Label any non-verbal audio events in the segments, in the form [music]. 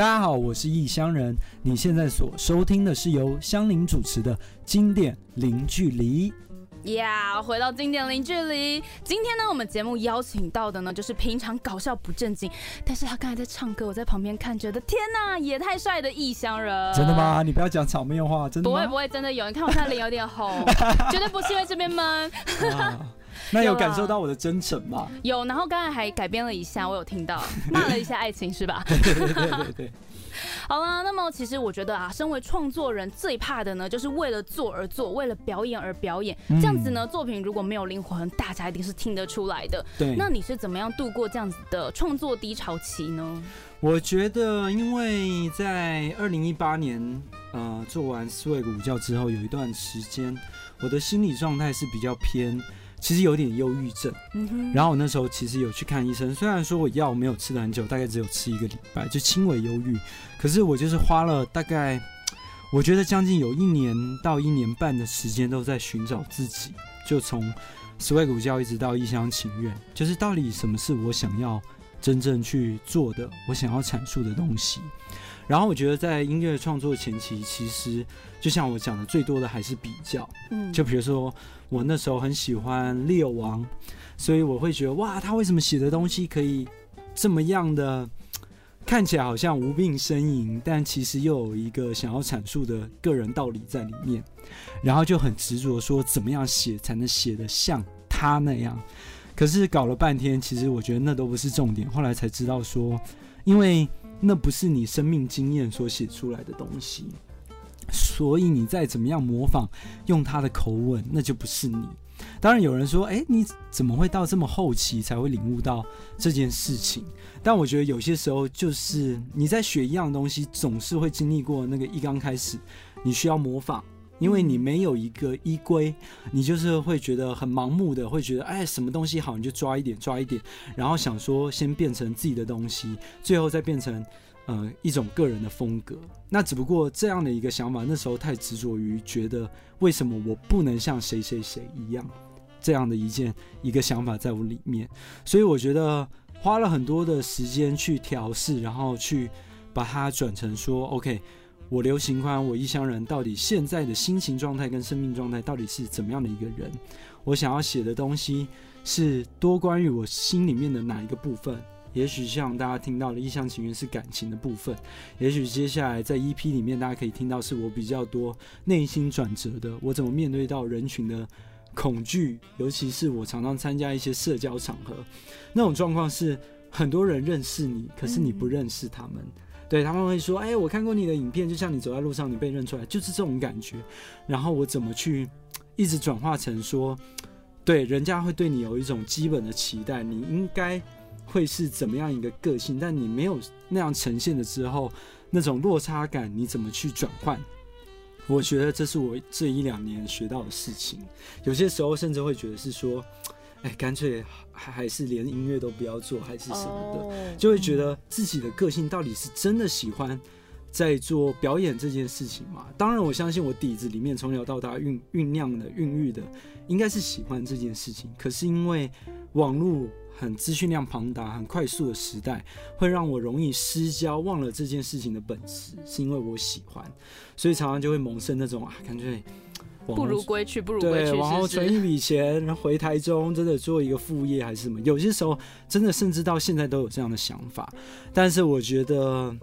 大家好，我是异乡人。你现在所收听的是由香菱主持的经典零距离。呀回到经典零距离。今天呢，我们节目邀请到的呢，就是平常搞笑不正经，但是他刚才在唱歌，我在旁边看，觉得天呐，也太帅的异乡人。真的吗？你不要讲场面话，真的不会不会，真的有。你看我现在脸有点红，[laughs] 绝对不是因为这边闷。[laughs] [laughs] 那有感受到我的真诚吗？有，然后刚才还改编了一下，我有听到 [laughs] 骂了一下爱情，是吧？对对对对对。[laughs] 好了，那么其实我觉得啊，身为创作人最怕的呢，就是为了做而做，为了表演而表演。这样子呢，作品如果没有灵魂，大家一定是听得出来的。对。那你是怎么样度过这样子的创作低潮期呢？我觉得，因为在二零一八年，呃，做完四位午觉之后，有一段时间，我的心理状态是比较偏。其实有点忧郁症，然后我那时候其实有去看医生，虽然说我药没有吃的很久，大概只有吃一个礼拜，就轻微忧郁，可是我就是花了大概，我觉得将近有一年到一年半的时间都在寻找自己，就从十外古教一直到一厢情愿，就是到底什么是我想要真正去做的，我想要阐述的东西。然后我觉得在音乐创作前期，其实就像我讲的，最多的还是比较。嗯，就比如说我那时候很喜欢列王，所以我会觉得哇，他为什么写的东西可以这么样的看起来好像无病呻吟，但其实又有一个想要阐述的个人道理在里面，然后就很执着说怎么样写才能写得像他那样。可是搞了半天，其实我觉得那都不是重点。后来才知道说，因为。那不是你生命经验所写出来的东西，所以你再怎么样模仿，用他的口吻，那就不是你。当然有人说，哎，你怎么会到这么后期才会领悟到这件事情？但我觉得有些时候就是你在学一样东西，总是会经历过那个一刚开始，你需要模仿。因为你没有一个依归，你就是会觉得很盲目的，会觉得哎，什么东西好你就抓一点抓一点，然后想说先变成自己的东西，最后再变成呃一种个人的风格。那只不过这样的一个想法，那时候太执着于觉得为什么我不能像谁谁谁一样，这样的一件一个想法在我里面，所以我觉得花了很多的时间去调试，然后去把它转成说 OK。我刘行宽，我异乡人，到底现在的心情状态跟生命状态到底是怎么样的一个人？我想要写的东西是多关于我心里面的哪一个部分？也许像大家听到的一厢情愿是感情的部分，也许接下来在 EP 里面大家可以听到是我比较多内心转折的，我怎么面对到人群的恐惧，尤其是我常常参加一些社交场合，那种状况是很多人认识你，可是你不认识他们。对他们会说：“哎，我看过你的影片，就像你走在路上，你被认出来，就是这种感觉。”然后我怎么去一直转化成说，对，人家会对你有一种基本的期待，你应该会是怎么样一个个性？但你没有那样呈现的之后，那种落差感，你怎么去转换？我觉得这是我这一两年学到的事情。有些时候甚至会觉得是说。[tsk] 哎，干脆还还是连音乐都不要做，还是什么的，就会觉得自己的个性到底是真的喜欢在做表演这件事情吗？当然，我相信我底子里面从小到大酝酝酿的、孕育的，应该是喜欢这件事情。可是因为网络很资讯量庞大、很快速的时代，会让我容易失焦，忘了这件事情的本质，是因为我喜欢，所以常常就会萌生那种啊，干脆。不如归去，不如归去。对，然后存一 [laughs] 笔钱，然后回台中，真的做一个副业还是什么？有些时候真的甚至到现在都有这样的想法。但是我觉得，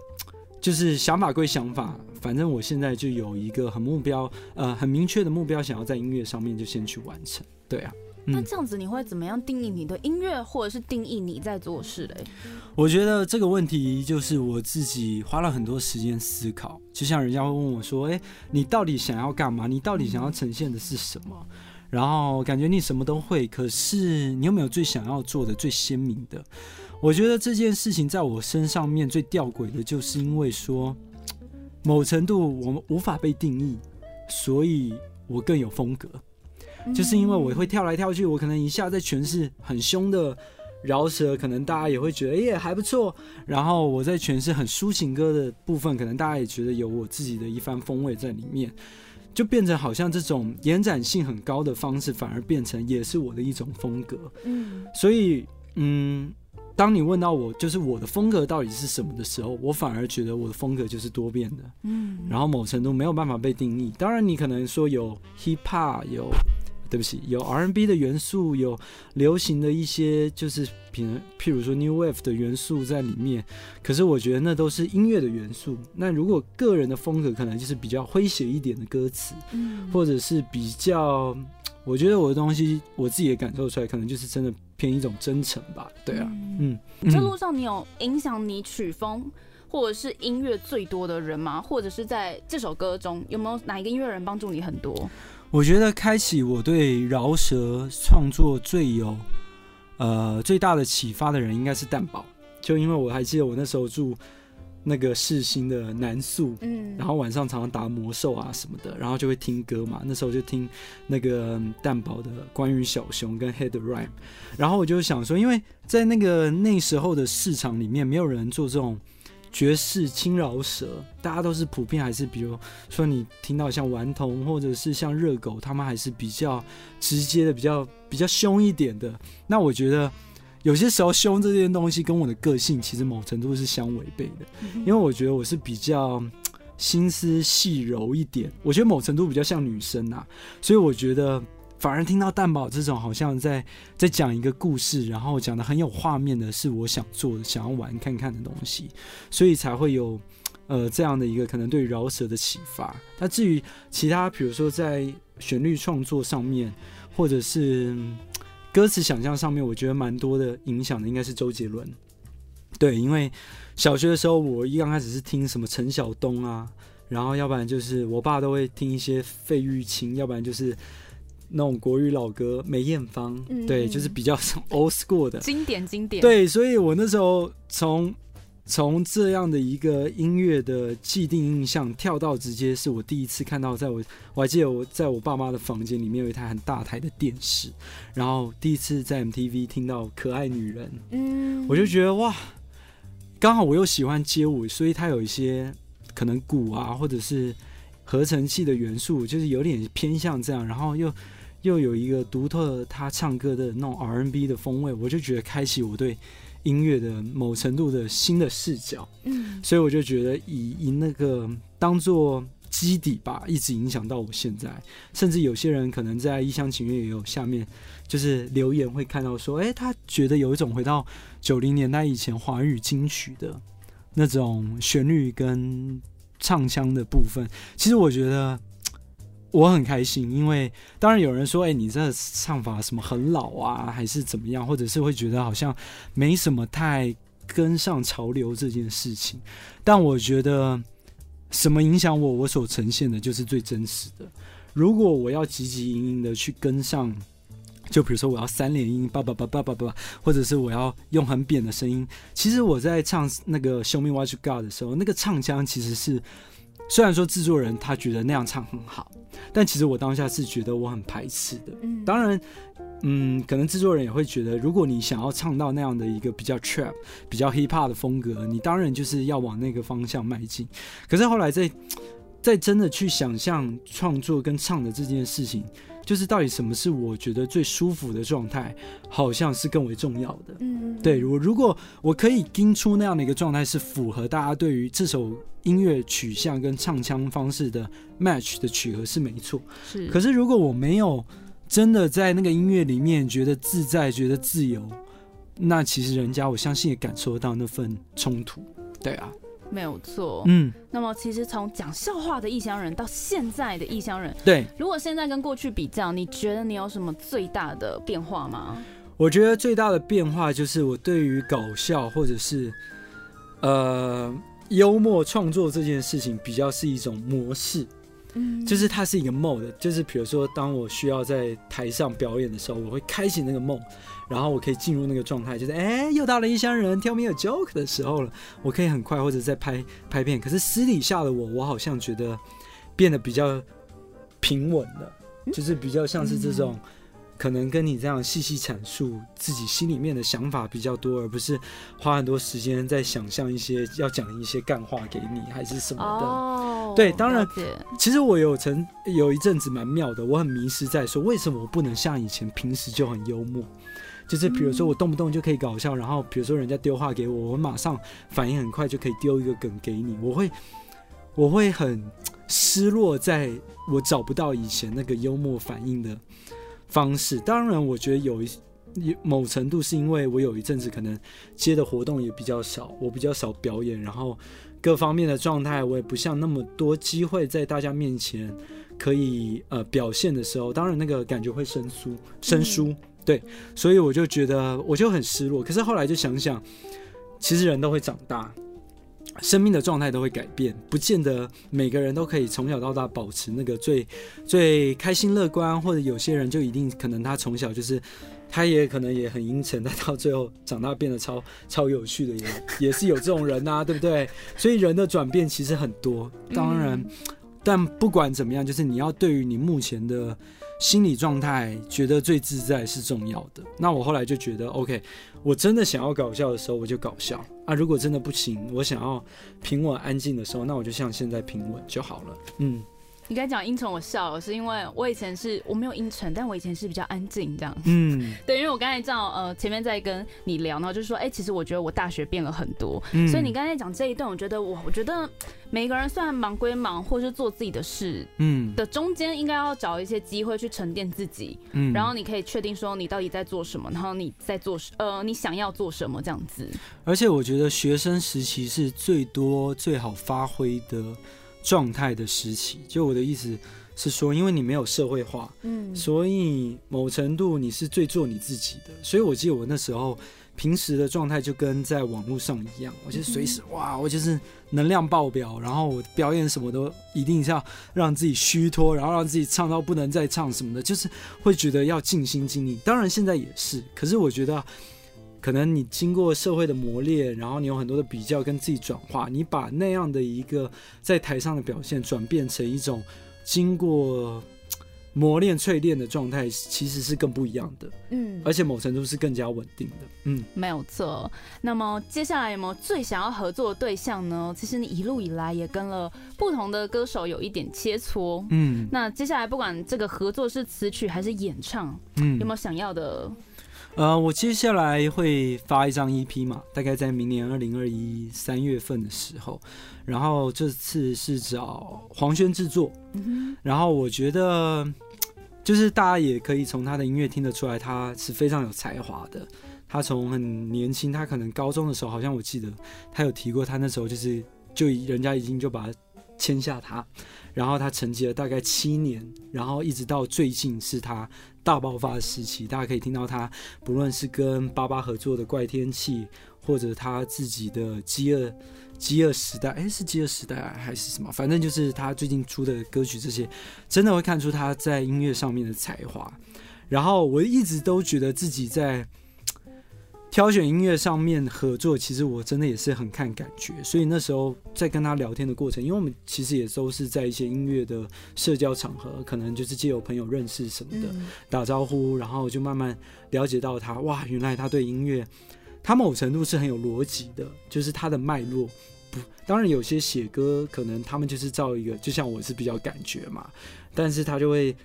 就是想法归想法，反正我现在就有一个很目标，呃，很明确的目标，想要在音乐上面就先去完成。对啊。那这样子你会怎么样定义你的音乐，或者是定义你在做事嘞？我觉得这个问题就是我自己花了很多时间思考。就像人家会问我说：“哎，你到底想要干嘛？你到底想要呈现的是什么？”然后感觉你什么都会，可是你有没有最想要做的、最鲜明的？我觉得这件事情在我身上面最吊诡的，就是因为说某程度我们无法被定义，所以我更有风格。就是因为我会跳来跳去，我可能一下在诠释很凶的饶舌，可能大家也会觉得耶还不错。然后我在诠释很抒情歌的部分，可能大家也觉得有我自己的一番风味在里面，就变成好像这种延展性很高的方式，反而变成也是我的一种风格。嗯，所以嗯，当你问到我，就是我的风格到底是什么的时候，我反而觉得我的风格就是多变的，嗯，然后某程度没有办法被定义。当然，你可能说有 hip hop，有对不起，有 R&B 的元素，有流行的一些，就是譬如譬如说 New Wave 的元素在里面。可是我觉得那都是音乐的元素。那如果个人的风格，可能就是比较诙谐一点的歌词，嗯或者是比较，我觉得我的东西，我自己也感受出来，可能就是真的偏一种真诚吧。对啊，嗯嗯，这路上你有影响你曲风或者是音乐最多的人吗？或者是在这首歌中有没有哪一个音乐人帮助你很多？我觉得开启我对饶舌创作最有呃最大的启发的人应该是蛋宝，就因为我还记得我那时候住那个世新的南宿，嗯，然后晚上常常打魔兽啊什么的，然后就会听歌嘛。那时候就听那个嗯蛋宝的关于小熊跟 Head Rhyme，然后我就想说，因为在那个那时候的市场里面，没有人做这种爵士轻饶舌，大家都是普遍还是比如说你听到像顽童或者是像热狗，他们还是比较直接的，比较比较凶一点的。那我觉得。有些时候凶这件东西跟我的个性其实某程度是相违背的，因为我觉得我是比较心思细柔一点，我觉得某程度比较像女生啊，所以我觉得反而听到蛋宝这种好像在在讲一个故事，然后讲的很有画面的，是我想做的、想要玩看看的东西，所以才会有呃这样的一个可能对饶舌的启发。那至于其他，比如说在旋律创作上面，或者是歌词想象上面，我觉得蛮多的影响的应该是周杰伦。对，因为小学的时候，我一刚开始是听什么陈晓东啊，然后要不然就是我爸都会听一些费玉清，要不然就是那种国语老歌梅艳芳，嗯对，嗯。就是比较 [laughs] old school 的。经典经典，，对，所以我那时候从从这样的一个音乐的既定印象跳到直接是我第一次看到，在我我还记得我在我爸妈的房间里面有一台很大台的电视，然后第一次在 MTV 听到《可爱女人》，嗯，我就觉得哇，刚好我又喜欢街舞，所以它有一些可能鼓啊，或者是合成器的元素，就是有点偏向这样，然后又又有一个独特他唱歌的那种 R&B 的风味，我就觉得开启我对音乐的某程度的新的视角，嗯所以我就觉得以以那个当做基底吧，一直影响到我现在，甚至有些人可能在一厢情愿也有下面就是留言会看到说，哎、他觉得有一种回到九零年代以前华语金曲的那种旋律跟唱腔的部分。其实我觉得我很开心，因为当然有人说，哎、你这唱法什么很老啊，还是怎么样，或者是会觉得好像没什么太跟上潮流这件事情。但我觉得什么影响我，我所呈现的就是最真实的。如果我要急急营营的去跟上，就比如说我要三连音，叭叭叭叭叭叭，或者是我要用很扁的声音，其实我在唱那个《Show Me What You Got》的时候，那个唱腔其实是，虽然说制作人他觉得那样唱很好，但其实我当下是觉得我很排斥的。嗯，当然，嗯，可能制作人也会觉得，如果你想要唱到那样的一个比较 trap、比较 hip hop 的风格，你当然就是要往那个方向迈进。可是后来在在真的去想象创作跟唱的这件事情，就是到底什么是我觉得最舒服的状态，好像是更为重要的。嗯，对我，如果我可以盯出那样的一个状态，是符合大家对于这首音乐取向跟唱腔方式的 match 的曲合是没错。是，可是如果我没有真的在那个音乐里面觉得自在、觉得自由，那其实人家我相信也感受得到那份冲突。对啊，没有错。嗯，那么其实从讲笑话的异乡人到现在的异乡人，对，如果现在跟过去比较，你觉得你有什么最大的变化吗？我觉得最大的变化就是我对于搞笑或者是呃幽默创作这件事情，比较是一种模式。嗯，就是它是一个 mode，就是比如说，当我需要在台上表演的时候，我会开启那个梦，然后我可以进入那个状态，就是哎，又到了异乡人 tell me a joke 的时候了，我可以很快或者在拍拍片。可是私底下的我，我好像觉得变得比较平稳了，就是比较像是这种。可能跟你这样细细阐述自己心里面的想法比较多，而不是花很多时间在想象一些要讲一些干话给你，还是什么的。哦，对当然其实我有曾有一阵子蛮妙的，我很迷失在说为什么我不能像以前平时就很幽默。就是比如说我动不动就可以搞笑，然后比如说人家丢话给我，我马上反应很快就可以丢一个梗给你，我会 [laughs] 我会很失落，在我找不到以前那个幽默反应的方式。当然，我觉得有一某程度是因为我有一阵子可能接的活动也比较少，我比较少表演，然后各方面的状态我也不像那么多机会在大家面前可以呃表现的时候，当然那个感觉会生疏生疏。对，所以我就觉得我就很失落。可是后来就想想，其实人都会长大，生命的状态都会改变，不见得每个人都可以从小到大保持那个最最开心乐观，或者有些人就一定可能他从小就是他也可能也很阴沉，但到最后长大变得超 [laughs] 超有趣的，也也是有这种人呐，[laughs] 对不对？所以人的转变其实很多，当然，但不管怎么样，就是你要对于你目前的。心理状态觉得最自在是重要的。那我后来就觉得，OK，我真的想要搞笑的时候，我就搞笑啊。如果真的不行，我想要平稳安静的时候，那我就像现在平稳就好了。嗯。你刚才讲阴沉，我笑了，是因为我以前是我没有阴沉，但我以前是比较安静这样。嗯，[laughs] 对，因为我刚才这样呃前面在跟你聊，然后就是说，哎，其实我觉得我大学变了很多。嗯所以你刚才讲这一段，我觉得我我觉得每一个人虽然忙归忙，或是做自己的事，嗯，的中间应该要找一些机会去沉淀自己，嗯，然后你可以确定说你到底在做什么，然后你在做呃你想要做什么这样子。而且我觉得学生时期是最多最好发挥的。状态的时期，就我的意思是说，因为你没有社会化，嗯，所以某程度你是最做你自己的。所以我记得我那时候平时的状态就跟在网络上一样，我就随时哇，我就是能量爆表，然后我表演什么都一定是要让自己虚脱，然后让自己唱到不能再唱什么的，就是会觉得要尽心尽力。当然现在也是，可是我觉得。可能你经过社会的磨练，然后你有很多的比较跟自己转化，你把那样的一个在台上的表现转变成一种经过磨练淬炼的状态，其实是更不一样的。嗯，而且某程度是更加稳定的。嗯，没有错。那么接下来有没有最想要合作的对象呢？其实你一路以来也跟了不同的歌手有一点切磋。嗯，那接下来不管这个合作是词曲还是演唱，嗯，有没有想要的？呃，我接下来会发一张 EP 嘛，大概在明年二零二一三月份的时候，然后这次是找黄轩制作，然后我觉得就是大家也可以从他的音乐听得出来，他是非常有才华的。他从很年轻，他可能高中的时候，好像我记得他有提过，他那时候就是就人家已经就把他签下他，然后他沉寂了大概七年，然后一直到最近是他。大爆发时期，大家可以听到他不论是跟巴巴合作的《怪天气》，或者他自己的《饥饿饥饿时代》，哎，是《饥饿时代》还是什么？反正就是他最近出的歌曲，这些真的会看出他在音乐上面的才华。然后我一直都觉得自己在。挑选音乐上面合作，其实我真的也是很看感觉，所以那时候在跟他聊天的过程，因为我们其实也都是在一些音乐的社交场合，可能就是借由朋友认识什么的，打招呼，然后就慢慢了解到他，哇，原来他对音乐，他某程度是很有逻辑的，就是他的脉络，不，当然有些写歌可能他们就是照一个，就像我是比较感觉嘛，但是他就会。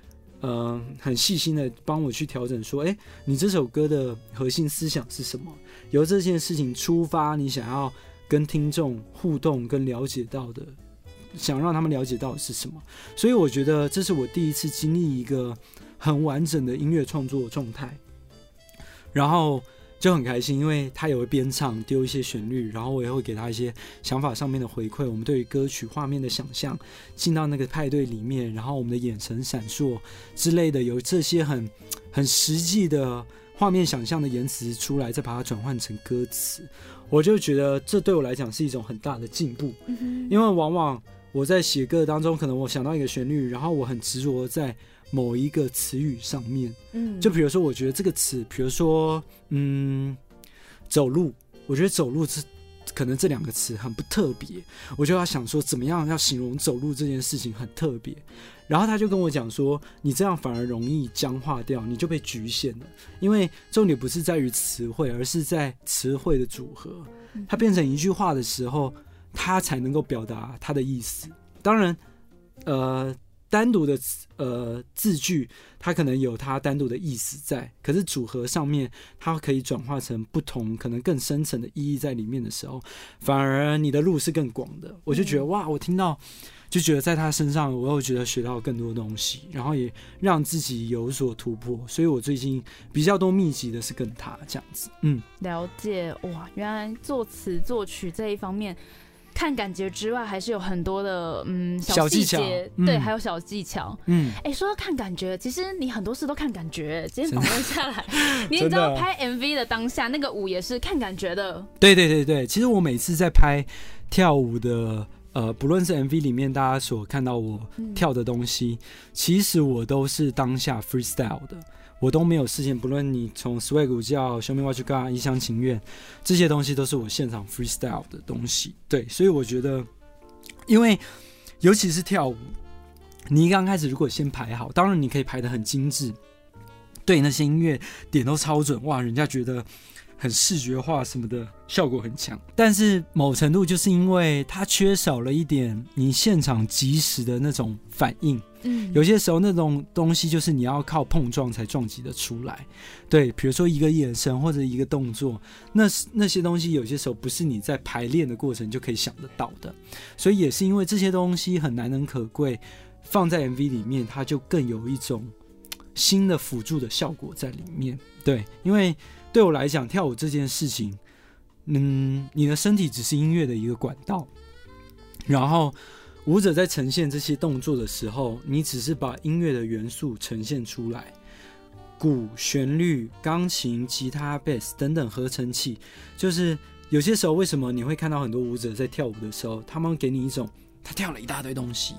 嗯，很细心的帮我去调整，说，哎，你这首歌的核心思想是什么？由这件事情出发，你想要跟听众互动跟了解到的，想让他们了解到的是什么？所以我觉得这是我第一次经历一个很完整的音乐创作状态，然后。就很开心，因为他也会边唱丢一些旋律，然后我也会给他一些想法上面的回馈。我们对于歌曲画面的想象，进到那个派对里面，然后我们的眼神闪烁之类的，有这些很很实际的画面想象的言辞出来，再把它转换成歌词，我就觉得这对我来讲是一种很大的进步。因为往往我在写歌当中，可能我想到一个旋律，然后我很执着在。某一个词语上面，嗯，就比如说，我觉得这个词，比如说，嗯，走路，我觉得走路是可能这两个词很不特别，我就要想说，怎么样要形容走路这件事情很特别。然后他就跟我讲说，你这样反而容易僵化掉，你就被局限了。因为重点不是在于词汇，而是在词汇的组合，它变成一句话的时候，它才能够表达它的意思。当然，呃。单独的呃字句，它可能有它单独的意思在，可是组合上面它可以转化成不同可能更深层的意义在里面的时候，反而你的路是更广的。我就觉得哇，我听到就觉得在他身上，我又觉得学到更多东西，然后也让自己有所突破。所以我最近比较多密集的是跟他这样子，嗯，了解哇，原来作词作曲这一方面。看感觉之外，还是有很多的嗯小细节，对，还有小技巧。嗯，哎，说到看感觉，其实你很多事都看感觉。[laughs] 今天访问下来，你知道拍 MV 的当下，那个舞也是看感觉的。对对对对，其实我每次在拍跳舞的，呃，不论是 MV 里面大家所看到我跳的东西，其实我都是当下 freestyle 的。我都没有事先，不论你从 swag 叫 show me what you got 一厢情愿，这些东西都是我现场 freestyle 的东西。对，所以我觉得，因为尤其是跳舞，你刚开始如果先排好，当然你可以排的很精致，对那些音乐点都超准，哇，人家觉得很视觉化什么的效果很强。但是某程度就是因为它缺少了一点你现场及时的那种反应。嗯，有些时候那种东西就是你要靠碰撞才撞击的出来，对，比如说一个眼神或者一个动作，那那些东西有些时候不是你在排练的过程就可以想得到的，所以也是因为这些东西很难能可贵，放在 MV 里面，它就更有一种新的辅助的效果在里面。对，因为对我来讲，跳舞这件事情，嗯，你的身体只是音乐的一个管道，然后。舞者在呈现这些动作的时候，你只是把音乐的元素呈现出来，鼓、旋律、钢琴、吉他、贝斯等等合成器，就是有些时候为什么你会看到很多舞者在跳舞的时候，他们给你一种他跳了一大堆东西，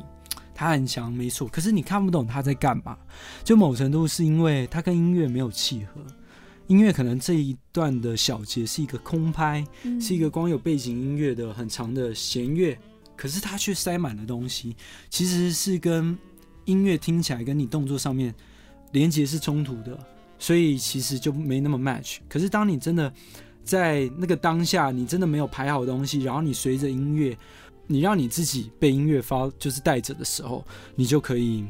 他很强，没错，可是你看不懂他在干嘛。就某程度是因为他跟音乐没有契合，音乐可能这一段的小节是一个空拍，是一个光有背景音乐的很长的弦乐。可是它却塞满了东西，其实是跟音乐听起来跟你动作上面连接是冲突的，所以其实就没那么 match。可是当你真的在那个当下，你真的没有排好东西，然后你随着音乐，你让你自己被音乐发就是带着的时候，你就可以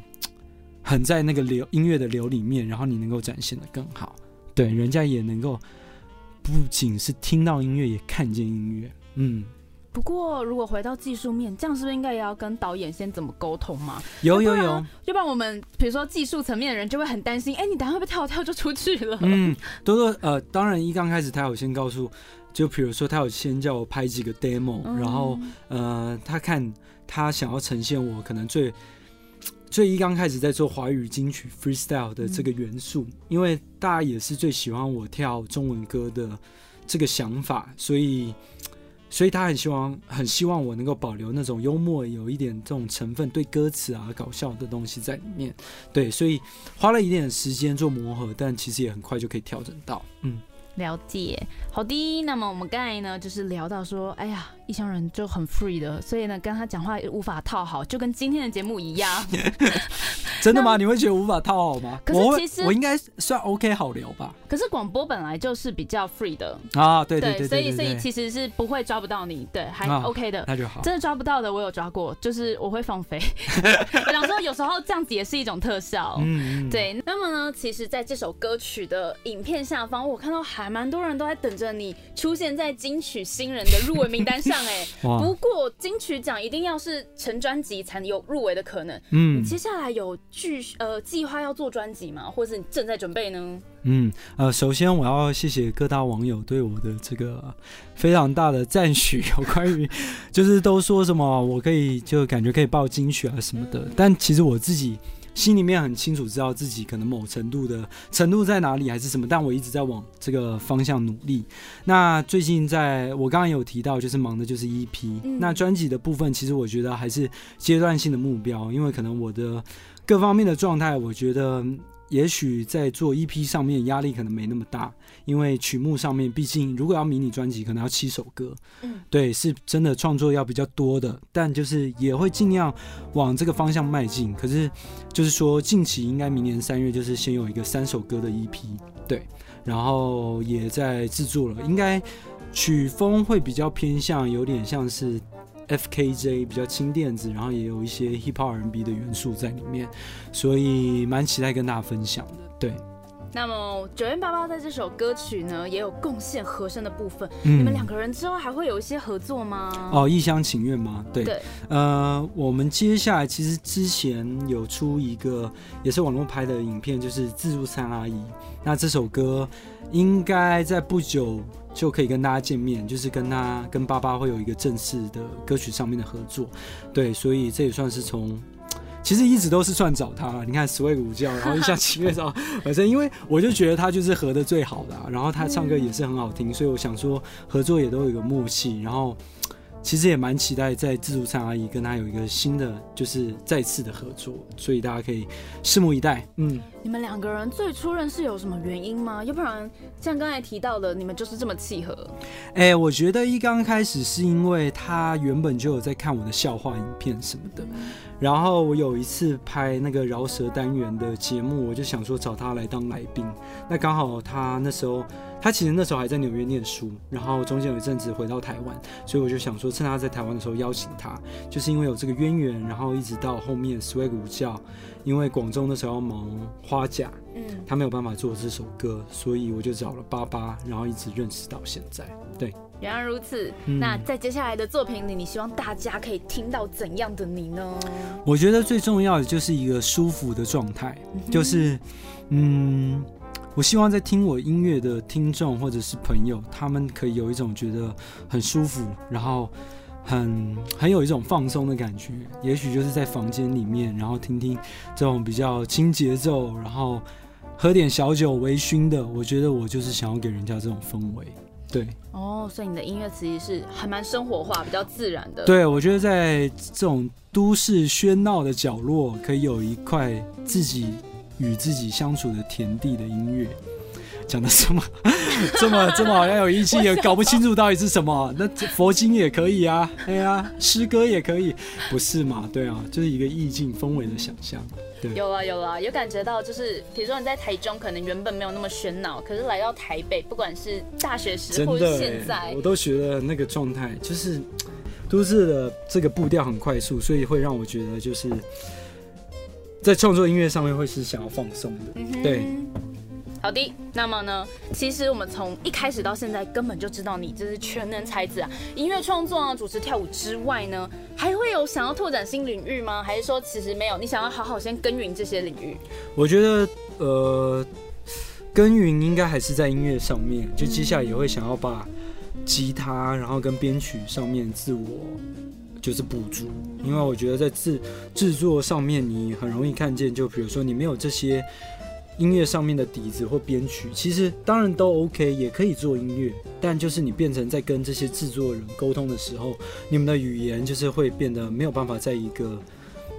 很在那个流音乐的流里面，然后你能够展现的更好。对，人家也能够不仅是听到音乐，也看见音乐。嗯。不过，如果回到技术面，这样是不是应该也要跟导演先怎么沟通嘛？有有有，要不然我们比如说技术层面的人就会很担心，哎，你等下会不会跳跳就出去了？嗯，多多呃，当然一刚开始他有先告诉，就比如说他有先叫我拍几个 demo，然后呃，他看他想要呈现我可能最最一刚开始在做华语金曲 freestyle 的这个元素，因为大家也是最喜欢我跳中文歌的这个想法，所以。所以他很希望，很希望我能够保留那种幽默，有一点这种成分，对歌词啊搞笑的东西在里面。对，所以花了一点时间做磨合，但其实也很快就可以调整到。嗯，了解。好的，那么我们刚才呢，就是聊到说，哎呀。异乡人就很 free 的，所以呢，跟他讲话无法套好，就跟今天的节目一样。[laughs] 真的吗？你会觉得无法套好吗？可是其实我应该算 OK 好聊吧。可是广播本来就是比较 free 的啊，对对对，所以所以其实是不会抓不到你，对，还 OK 的，那就好。真的抓不到的，我有抓过，就是我会放飞。我想说，有时候这样子也是一种特效。嗯，对。那么呢，其实在这首歌曲的影片下方，我看到还蛮多人都在等着你出现在金曲新人的入围名单上。哎，不过金曲奖一定要是成专辑才有入围的可能。嗯，接下来有剧呃计划要做专辑吗？或者是正在准备呢？嗯呃，首先我要谢谢各大网友对我的这个非常大的赞许，有关于 [laughs] 就是都说什么我可以就感觉可以报金曲啊什么的，但其实我自己。心里面很清楚，知道自己可能某程度的程度在哪里，还是什么，但我一直在往这个方向努力。那最近在我刚刚有提到，就是忙的就是 EP。那专辑的部分，其实我觉得还是阶段性的目标，因为可能我的各方面的状态，我觉得。也许在做 EP 上面压力可能没那么大，因为曲目上面毕竟如果要迷你专辑，可能要七首歌，嗯，对，是真的创作要比较多的，但就是也会尽量往这个方向迈进。可是就是说近期应该明年三月就是先有一个三首歌的 EP，对，然后也在制作了，应该曲风会比较偏向有点像是 FKJ 比较轻电子，然后也有一些 Hip Hop R&B 的元素在里面，所以蛮期待跟大家分享的。对。那么九月八八在这首歌曲呢，也有贡献和声的部分。你们两个人之后还会有一些合作吗？哦，一厢情愿吗？对。呃，我们接下来其实之前有出一个也是网络拍的影片，就是自助餐阿姨。那这首歌应该在不久就可以跟大家见面，就是跟他跟爸爸会有一个正式的歌曲上面的合作。对，所以这也算是从。其实一直都是算找他，你看 Swag 午觉，然后一下七月 [laughs] 找，反正因为我就觉得他就是合的最好的，然后他唱歌也是很好听，所以我想说合作也都有一个默契，然后。其实也蛮期待在自助餐阿姨跟他有一个新的，就是再次的合作，所以大家可以拭目以待。嗯，你们两个人最初认识有什么原因吗？要不然像刚才提到的，你们就是这么契合？哎，我觉得一刚开始是因为他原本就有在看我的笑话影片什么的，然后我有一次拍那个饶舌单元的节目，我就想说找他来当来宾，那刚好他那时候。他其实那时候还在纽约念书，然后中间有一阵子回到台湾，所以我就想说，趁他在台湾的时候邀请他，就是因为有这个渊源，然后一直到后面 Swag 午觉，因为广州那时候要忙花甲，嗯，他没有办法做这首歌，所以我就找了八八，然后一直认识到现在。对，原来如此。那在接下来的作品里，你希望大家可以听到怎样的你呢？我觉得最重要的就是一个舒服的状态，就是，嗯。我希望在听我音乐的听众或者是朋友，他们可以有一种觉得很舒服，然后很很有一种放松的感觉。也许就是在房间里面，然后听听这种比较轻节奏，然后喝点小酒微醺的。我觉得我就是想要给人家这种氛围。对，哦，所以你的音乐其实是还蛮生活化、比较自然的。对，我觉得在这种都市喧闹的角落，可以有一块自己。与自己相处的田地的音乐，讲的什么这么 [laughs] 这么好像有义气，也搞不清楚到底是什么。那佛经也可以啊，哎呀，诗歌也可以，不是嘛？对啊，就是一个意境氛围的想象。对，有啊有啊，有感觉到，就是比如说你在台中，可能原本没有那么喧闹，可是来到台北，不管是大学时或者现在，我都觉得那个状态就是都市的这个步调很快速，所以会让我觉得就是。在创作音乐上面会是想要放松的，对。好的，那么呢，其实我们从一开始到现在根本就知道你这是全能才子啊！音乐创作啊、主持、跳舞之外呢，还会有想要拓展新领域吗？还是说其实没有？你想要好好先耕耘这些领域？我觉得，呃，耕耘应该还是在音乐上面，就接下来也会想要把吉他，然后跟编曲上面自我。就是补足，因为我觉得在制制作上面，你很容易看见，就比如说你没有这些音乐上面的底子或编曲，其实当然都 OK，也可以做音乐，但就是你变成在跟这些制作人沟通的时候，你们的语言就是会变得没有办法在一个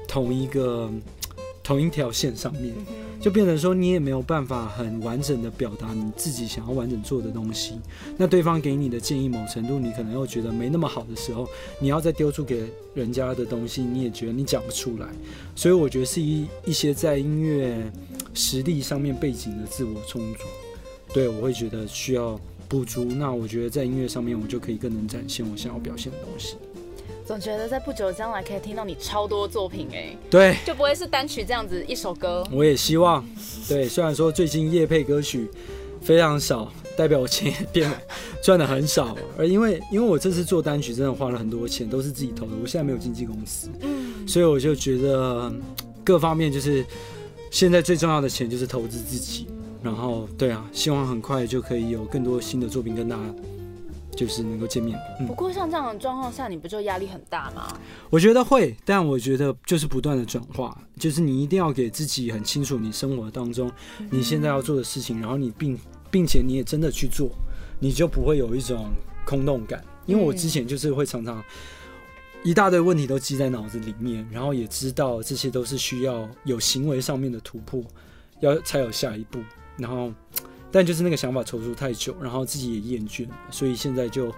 同一个。同一条线上面，就变成说你也没有办法很完整的表达你自己想要完整做的东西。那对方给你的建议，某程度你可能又觉得没那么好的时候，你要再丢出给人家的东西，你也觉得你讲不出来。所以我觉得是一一些在音乐实力上面背景的自我充足，对我会觉得需要补足。那我觉得在音乐上面，我就可以更能展现我想要表现的东西。总觉得在不久将来可以听到你超多作品哎，对，就不会是单曲这样子一首歌。我也希望，对，虽然说最近夜配歌曲非常少，代表我钱也变 [laughs] 赚的很少，而因为因为我这次做单曲真的花了很多钱，都是自己投的，我现在没有经纪公司，嗯，所以我就觉得各方面就是现在最重要的钱就是投资自己，然后对啊，希望很快就可以有更多新的作品跟大家。就是能够见面。不过像这样的状况下，你不就压力很大吗？我觉得会，但我觉得就是不断的转化，就是你一定要给自己很清楚你生活当中你现在要做的事情，然后你并并且你也真的去做，你就不会有一种空洞感。因为我之前就是会常常一大堆问题都记在脑子里面，然后也知道这些都是需要有行为上面的突破，要才有下一步，然后。但就是那个想法踌躇太久，然后自己也厌倦，所以现在就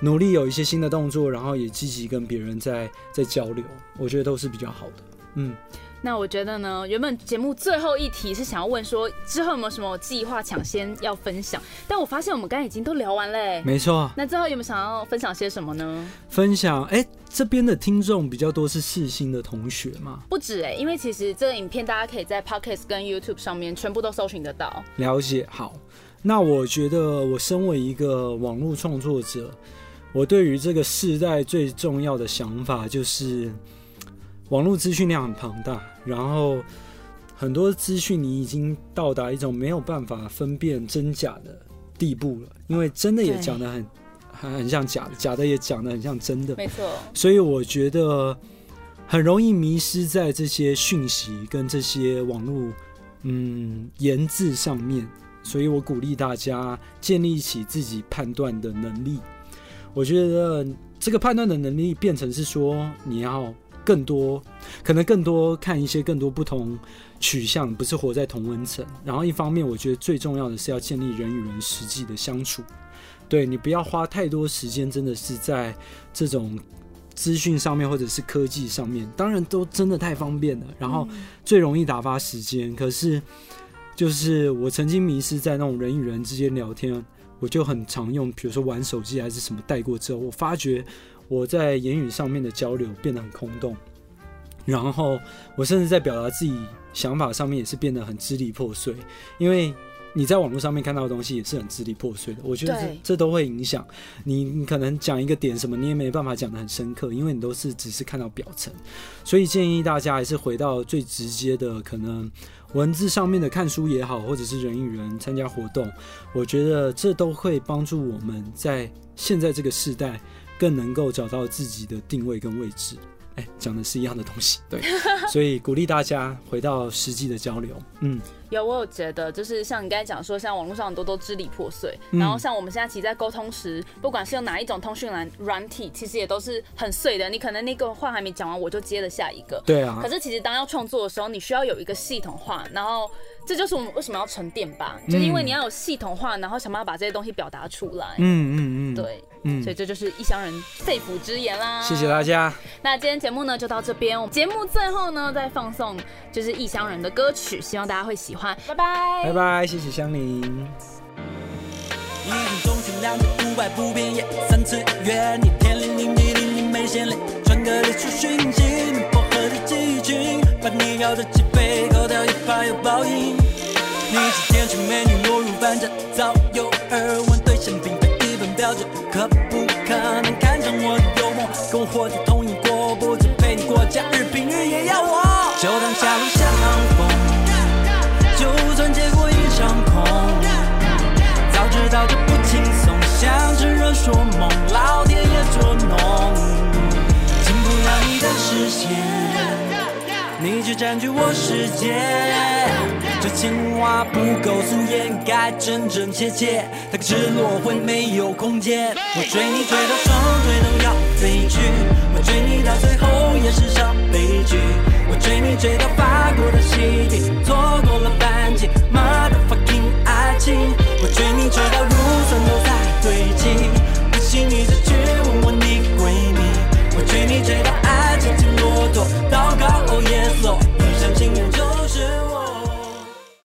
努力有一些新的动作，然后也积极跟别人在在交流，我觉得都是比较好的。嗯，那我觉得呢，原本节目最后一题是想要问说，之后有没有什么计划抢先要分享？但我发现我们刚刚已经都聊完嘞。没错。那最后有没有想要分享些什么呢？分享，哎，这边的听众比较多是世新的同学嘛？不止哎，因为其实这个影片大家可以在 Podcast 跟 YouTube 上面全部都搜寻得到。了解，好。那我觉得我身为一个网络创作者，我对于这个世代最重要的想法就是。网络资讯量很庞大，然后很多资讯你已经到达一种没有办法分辨真假的地步了，因为真的也讲的很很很像假的，假的也讲的很像真的，没错。所以我觉得很容易迷失在这些讯息跟这些网络嗯言字上面，所以我鼓励大家建立起自己判断的能力。我觉得这个判断的能力变成是说你要。更多可能更多看一些更多不同取向，不是活在同温层。然后一方面，我觉得最重要的是要建立人与人实际的相处。对你不要花太多时间，真的是在这种资讯上面或者是科技上面，当然都真的太方便了，然后最容易打发时间。可是就是我曾经迷失在那种人与人之间聊天，我就很常用，比如说玩手机还是什么带过之后，我发觉。我在言语上面的交流变得很空洞，然后我甚至在表达自己想法上面也是变得很支离破碎，因为你在网络上面看到的东西也是很支离破碎的。我觉得这这都会影响你，你可能讲一个点什么，你也没办法讲的很深刻，因为你都是只是看到表层。所以建议大家还是回到最直接的，可能文字上面的看书也好，或者是人与人参加活动，我觉得这都会帮助我们在现在这个时代。更能够找到自己的定位跟位置，哎，讲的是一样的东西，[laughs] 对，[laughs] 所以鼓励大家回到实际的交流，嗯。有，我有觉得，就是像你刚才讲说，像网络上很多都支离破碎，然后像我们现在其实，在沟通时，不管是用哪一种通讯软软体，其实也都是很碎的。你可能那个话还没讲完，我就接了下一个。对啊。可是其实当要创作的时候，你需要有一个系统化，然后这就是我们为什么要沉淀吧，就是因为你要有系统化，然后想办法把这些东西表达出来。嗯嗯嗯。对，嗯，所以这就是异乡人肺腑之言啦。谢谢大家。那今天节目呢就到这边，我们节目最后呢再放送就是异乡人的歌曲，希望大家会喜欢。拜拜，拜拜，谢谢香菱。一分钟全亮着五百不变，夜三次元，你天灵灵地灵灵没限量，穿个列出寻迹，薄荷的季军，把你要的几杯口掉，一怕有报应。你是天生美女，落入凡尘，早有耳闻，对象并非一本标准，可不可能看上我的幽默，跟我活在同一国，不止陪你过假日，平日也要我，就当狭路相逢。就算结果一场空，早知道这不轻松，想着人说梦，老天爷捉弄，请不要你的视线，你却占据我世界。这情话不够俗，掩盖真真切切，太赤裸会没有空间。我追你追到双腿都要飞去，我追你到最后也是场悲剧。我追你追到法国的西地，错过了班级，妈的 fucking 爱情。我追你追到乳酸都在堆积，不信你就去问我你闺蜜。我追你追到爱成经骆驼。oh yes 一厢情愿就